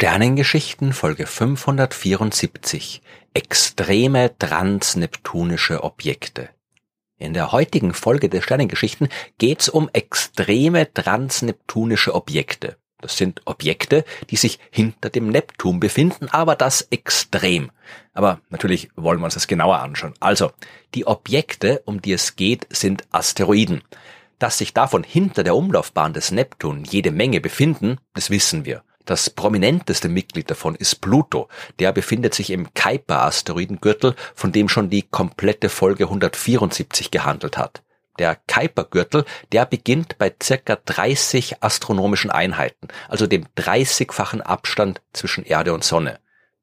Sternengeschichten Folge 574 Extreme transneptunische Objekte. In der heutigen Folge der Sternengeschichten geht's um extreme transneptunische Objekte. Das sind Objekte, die sich hinter dem Neptun befinden, aber das extrem. Aber natürlich wollen wir uns das genauer anschauen. Also, die Objekte, um die es geht, sind Asteroiden. Dass sich davon hinter der Umlaufbahn des Neptun jede Menge befinden, das wissen wir. Das prominenteste Mitglied davon ist Pluto. Der befindet sich im Kuiper-Asteroidengürtel, von dem schon die komplette Folge 174 gehandelt hat. Der Kuiper-Gürtel, der beginnt bei circa 30 astronomischen Einheiten, also dem 30-fachen Abstand zwischen Erde und Sonne.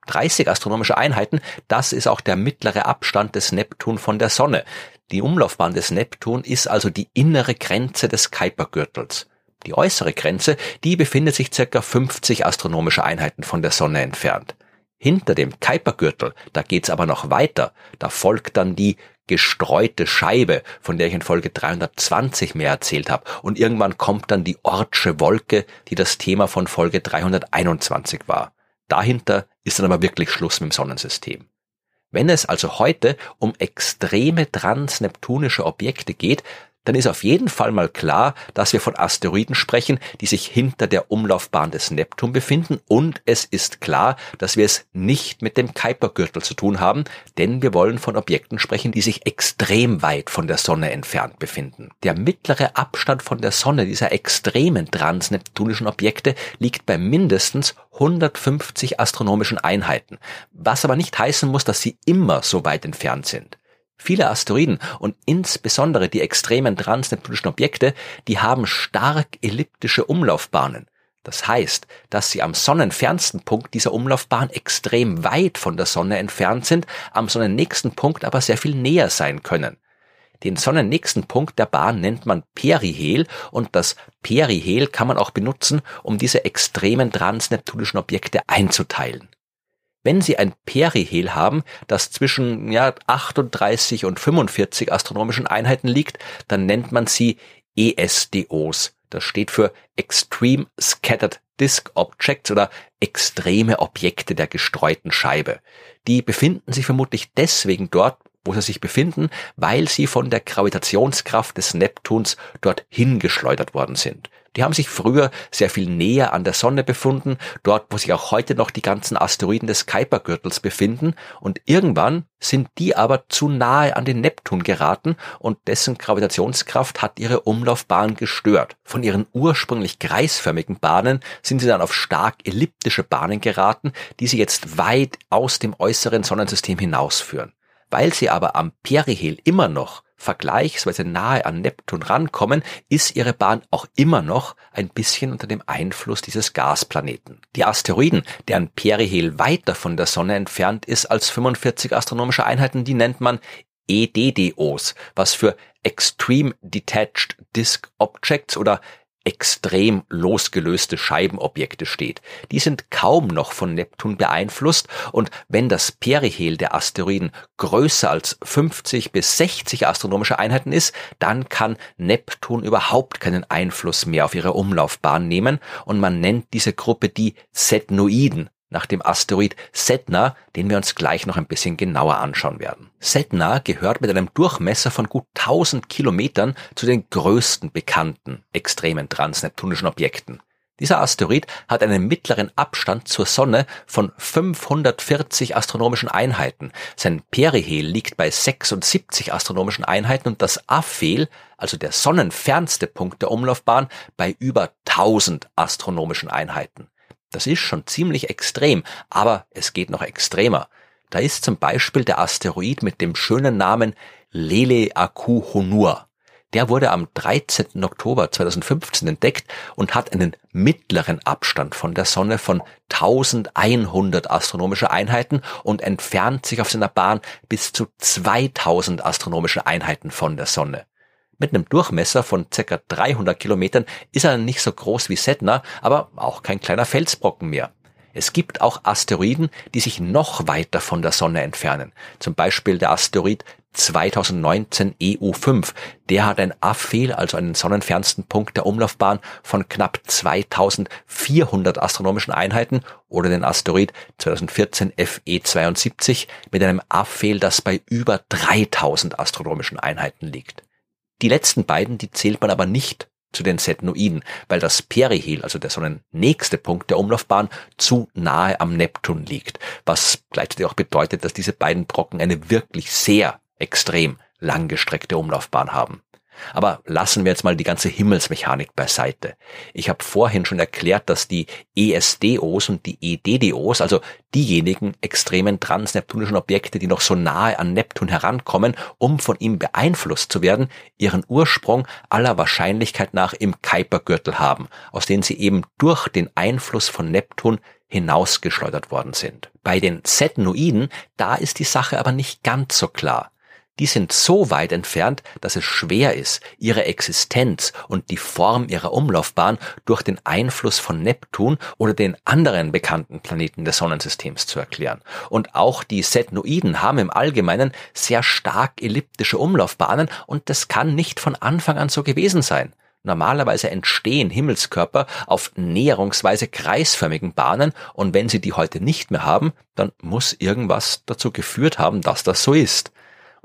30 astronomische Einheiten, das ist auch der mittlere Abstand des Neptun von der Sonne. Die Umlaufbahn des Neptun ist also die innere Grenze des Kuipergürtels. Die äußere Grenze, die befindet sich circa 50 astronomische Einheiten von der Sonne entfernt. Hinter dem Kuipergürtel, da geht's aber noch weiter. Da folgt dann die gestreute Scheibe, von der ich in Folge 320 mehr erzählt habe. Und irgendwann kommt dann die Ortsche Wolke, die das Thema von Folge 321 war. Dahinter ist dann aber wirklich Schluss mit dem Sonnensystem. Wenn es also heute um extreme transneptunische Objekte geht, dann ist auf jeden Fall mal klar, dass wir von Asteroiden sprechen, die sich hinter der Umlaufbahn des Neptun befinden und es ist klar, dass wir es nicht mit dem Kuipergürtel zu tun haben, denn wir wollen von Objekten sprechen, die sich extrem weit von der Sonne entfernt befinden. Der mittlere Abstand von der Sonne dieser extremen transneptunischen Objekte liegt bei mindestens 150 astronomischen Einheiten, was aber nicht heißen muss, dass sie immer so weit entfernt sind. Viele Asteroiden und insbesondere die extremen transneptunischen Objekte, die haben stark elliptische Umlaufbahnen. Das heißt, dass sie am sonnenfernsten Punkt dieser Umlaufbahn extrem weit von der Sonne entfernt sind, am sonnennächsten Punkt aber sehr viel näher sein können. Den sonnennächsten Punkt der Bahn nennt man Perihel und das Perihel kann man auch benutzen, um diese extremen transneptunischen Objekte einzuteilen. Wenn Sie ein Perihel haben, das zwischen ja, 38 und 45 astronomischen Einheiten liegt, dann nennt man sie ESDOs. Das steht für Extreme Scattered Disk Objects oder extreme Objekte der gestreuten Scheibe. Die befinden sich vermutlich deswegen dort, wo sie sich befinden, weil sie von der Gravitationskraft des Neptuns dort hingeschleudert worden sind. Die haben sich früher sehr viel näher an der Sonne befunden, dort wo sich auch heute noch die ganzen Asteroiden des Kuipergürtels befinden, und irgendwann sind die aber zu nahe an den Neptun geraten und dessen Gravitationskraft hat ihre Umlaufbahn gestört. Von ihren ursprünglich kreisförmigen Bahnen sind sie dann auf stark elliptische Bahnen geraten, die sie jetzt weit aus dem äußeren Sonnensystem hinausführen. Weil sie aber am Perihel immer noch vergleichsweise nahe an Neptun rankommen, ist ihre Bahn auch immer noch ein bisschen unter dem Einfluss dieses Gasplaneten. Die Asteroiden, deren Perihel weiter von der Sonne entfernt ist als 45 astronomische Einheiten, die nennt man EDDOs, was für Extreme Detached Disk Objects oder extrem losgelöste Scheibenobjekte steht. Die sind kaum noch von Neptun beeinflusst und wenn das Perihel der Asteroiden größer als 50 bis 60 astronomische Einheiten ist, dann kann Neptun überhaupt keinen Einfluss mehr auf ihre Umlaufbahn nehmen und man nennt diese Gruppe die Setnoiden nach dem Asteroid Setna, den wir uns gleich noch ein bisschen genauer anschauen werden. Setna gehört mit einem Durchmesser von gut 1000 Kilometern zu den größten bekannten extremen transneptunischen Objekten. Dieser Asteroid hat einen mittleren Abstand zur Sonne von 540 astronomischen Einheiten. Sein Perihel liegt bei 76 astronomischen Einheiten und das Aphel, also der sonnenfernste Punkt der Umlaufbahn, bei über 1000 astronomischen Einheiten. Das ist schon ziemlich extrem, aber es geht noch extremer. Da ist zum Beispiel der Asteroid mit dem schönen Namen Lele Aku Honur. Der wurde am 13. Oktober 2015 entdeckt und hat einen mittleren Abstand von der Sonne von 1100 astronomische Einheiten und entfernt sich auf seiner Bahn bis zu 2000 astronomische Einheiten von der Sonne. Mit einem Durchmesser von ca. 300 Kilometern ist er nicht so groß wie Setna, aber auch kein kleiner Felsbrocken mehr. Es gibt auch Asteroiden, die sich noch weiter von der Sonne entfernen. Zum Beispiel der Asteroid 2019 EU5. Der hat ein Aphel, also einen sonnenfernsten Punkt der Umlaufbahn von knapp 2400 astronomischen Einheiten oder den Asteroid 2014 FE72 mit einem Aphel, das bei über 3000 astronomischen Einheiten liegt. Die letzten beiden, die zählt man aber nicht zu den Setnoiden, weil das Perihel, also der sonnennächste Punkt der Umlaufbahn, zu nahe am Neptun liegt, was gleichzeitig auch bedeutet, dass diese beiden Brocken eine wirklich sehr extrem langgestreckte Umlaufbahn haben. Aber lassen wir jetzt mal die ganze Himmelsmechanik beiseite. Ich habe vorhin schon erklärt, dass die ESDOs und die EDDOs, also diejenigen extremen transneptunischen Objekte, die noch so nahe an Neptun herankommen, um von ihm beeinflusst zu werden, ihren Ursprung aller Wahrscheinlichkeit nach im Kuipergürtel haben, aus denen sie eben durch den Einfluss von Neptun hinausgeschleudert worden sind. Bei den Setnoiden, da ist die Sache aber nicht ganz so klar die sind so weit entfernt, dass es schwer ist, ihre Existenz und die Form ihrer Umlaufbahn durch den Einfluss von Neptun oder den anderen bekannten Planeten des Sonnensystems zu erklären. Und auch die Setnoiden haben im Allgemeinen sehr stark elliptische Umlaufbahnen und das kann nicht von Anfang an so gewesen sein. Normalerweise entstehen Himmelskörper auf näherungsweise kreisförmigen Bahnen und wenn sie die heute nicht mehr haben, dann muss irgendwas dazu geführt haben, dass das so ist.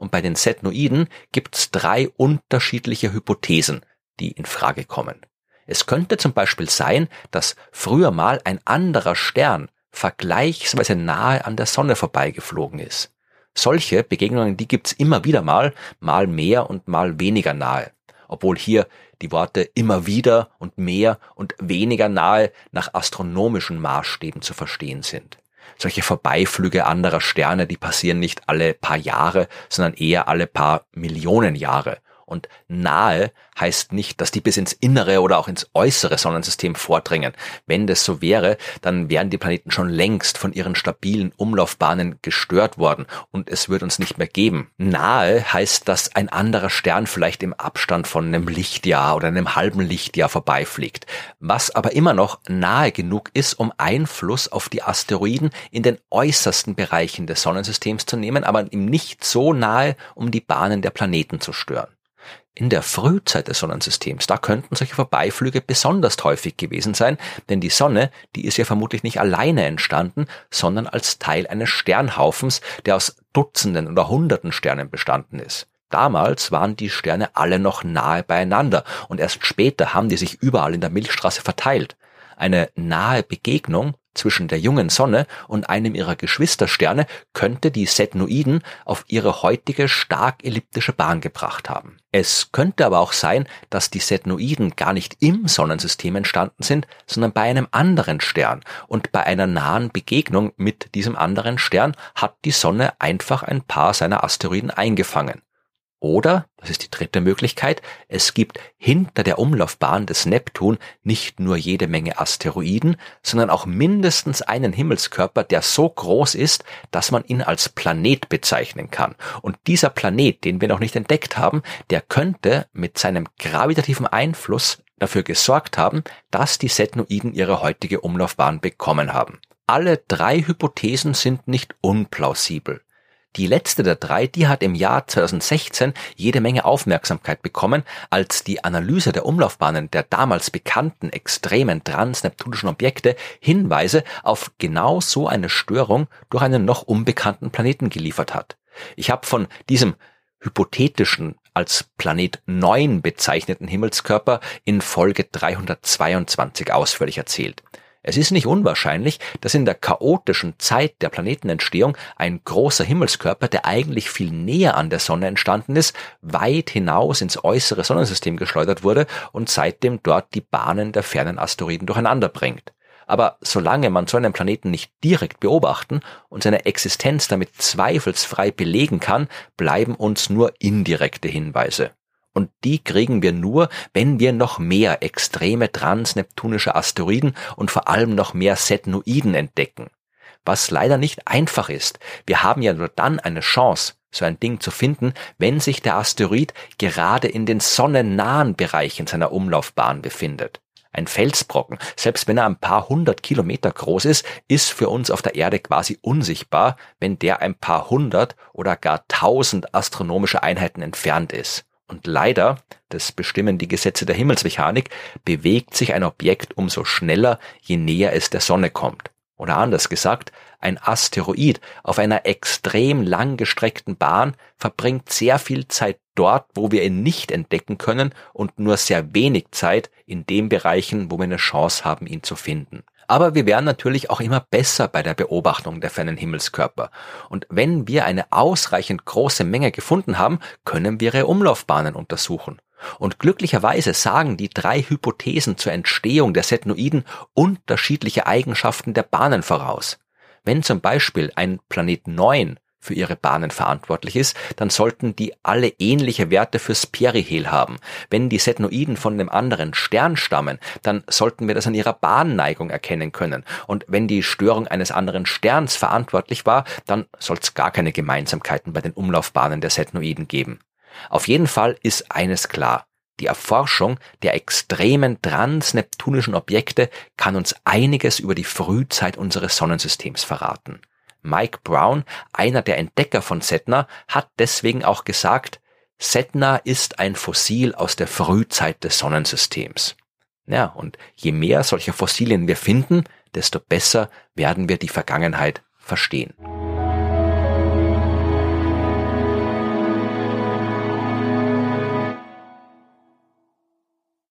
Und bei den Setnoiden gibt's drei unterschiedliche Hypothesen, die in Frage kommen. Es könnte zum Beispiel sein, dass früher mal ein anderer Stern vergleichsweise nahe an der Sonne vorbeigeflogen ist. Solche Begegnungen, die gibt's immer wieder mal, mal mehr und mal weniger nahe. Obwohl hier die Worte immer wieder und mehr und weniger nahe nach astronomischen Maßstäben zu verstehen sind solche Vorbeiflüge anderer Sterne, die passieren nicht alle paar Jahre, sondern eher alle paar Millionen Jahre. Und nahe heißt nicht, dass die bis ins innere oder auch ins äußere Sonnensystem vordringen. Wenn das so wäre, dann wären die Planeten schon längst von ihren stabilen Umlaufbahnen gestört worden und es würde uns nicht mehr geben. Nahe heißt, dass ein anderer Stern vielleicht im Abstand von einem Lichtjahr oder einem halben Lichtjahr vorbeifliegt. Was aber immer noch nahe genug ist, um Einfluss auf die Asteroiden in den äußersten Bereichen des Sonnensystems zu nehmen, aber ihm nicht so nahe, um die Bahnen der Planeten zu stören. In der Frühzeit des Sonnensystems, da könnten solche Vorbeiflüge besonders häufig gewesen sein, denn die Sonne, die ist ja vermutlich nicht alleine entstanden, sondern als Teil eines Sternhaufens, der aus Dutzenden oder Hunderten Sternen bestanden ist. Damals waren die Sterne alle noch nahe beieinander und erst später haben die sich überall in der Milchstraße verteilt. Eine nahe Begegnung zwischen der jungen Sonne und einem ihrer Geschwistersterne könnte die Setnoiden auf ihre heutige stark elliptische Bahn gebracht haben. Es könnte aber auch sein, dass die Setnoiden gar nicht im Sonnensystem entstanden sind, sondern bei einem anderen Stern. Und bei einer nahen Begegnung mit diesem anderen Stern hat die Sonne einfach ein paar seiner Asteroiden eingefangen. Oder, das ist die dritte Möglichkeit, es gibt hinter der Umlaufbahn des Neptun nicht nur jede Menge Asteroiden, sondern auch mindestens einen Himmelskörper, der so groß ist, dass man ihn als Planet bezeichnen kann. Und dieser Planet, den wir noch nicht entdeckt haben, der könnte mit seinem gravitativen Einfluss dafür gesorgt haben, dass die Setnoiden ihre heutige Umlaufbahn bekommen haben. Alle drei Hypothesen sind nicht unplausibel. Die letzte der drei, die hat im Jahr 2016 jede Menge Aufmerksamkeit bekommen, als die Analyse der Umlaufbahnen der damals bekannten extremen transneptunischen Objekte Hinweise auf genau so eine Störung durch einen noch unbekannten Planeten geliefert hat. Ich habe von diesem hypothetischen als Planet 9 bezeichneten Himmelskörper in Folge 322 ausführlich erzählt. Es ist nicht unwahrscheinlich, dass in der chaotischen Zeit der Planetenentstehung ein großer Himmelskörper, der eigentlich viel näher an der Sonne entstanden ist, weit hinaus ins äußere Sonnensystem geschleudert wurde und seitdem dort die Bahnen der fernen Asteroiden durcheinander bringt. Aber solange man so einen Planeten nicht direkt beobachten und seine Existenz damit zweifelsfrei belegen kann, bleiben uns nur indirekte Hinweise. Und die kriegen wir nur, wenn wir noch mehr extreme transneptunische Asteroiden und vor allem noch mehr Setnoiden entdecken. Was leider nicht einfach ist. Wir haben ja nur dann eine Chance, so ein Ding zu finden, wenn sich der Asteroid gerade in den sonnennahen Bereichen seiner Umlaufbahn befindet. Ein Felsbrocken, selbst wenn er ein paar hundert Kilometer groß ist, ist für uns auf der Erde quasi unsichtbar, wenn der ein paar hundert oder gar tausend astronomische Einheiten entfernt ist. Und leider, das bestimmen die Gesetze der Himmelsmechanik, bewegt sich ein Objekt umso schneller, je näher es der Sonne kommt. Oder anders gesagt, ein Asteroid auf einer extrem langgestreckten Bahn verbringt sehr viel Zeit dort, wo wir ihn nicht entdecken können und nur sehr wenig Zeit in den Bereichen, wo wir eine Chance haben, ihn zu finden. Aber wir werden natürlich auch immer besser bei der Beobachtung der fernen Himmelskörper. Und wenn wir eine ausreichend große Menge gefunden haben, können wir ihre Umlaufbahnen untersuchen. Und glücklicherweise sagen die drei Hypothesen zur Entstehung der Setnoiden unterschiedliche Eigenschaften der Bahnen voraus. Wenn zum Beispiel ein Planet 9 für ihre Bahnen verantwortlich ist, dann sollten die alle ähnliche Werte fürs Perihel haben. Wenn die Setnoiden von einem anderen Stern stammen, dann sollten wir das an ihrer Bahnneigung erkennen können. Und wenn die Störung eines anderen Sterns verantwortlich war, dann soll es gar keine Gemeinsamkeiten bei den Umlaufbahnen der Setnoiden geben. Auf jeden Fall ist eines klar. Die Erforschung der extremen transneptunischen Objekte kann uns einiges über die Frühzeit unseres Sonnensystems verraten. Mike Brown, einer der Entdecker von Setna, hat deswegen auch gesagt, Setna ist ein Fossil aus der Frühzeit des Sonnensystems. Ja, und je mehr solcher Fossilien wir finden, desto besser werden wir die Vergangenheit verstehen.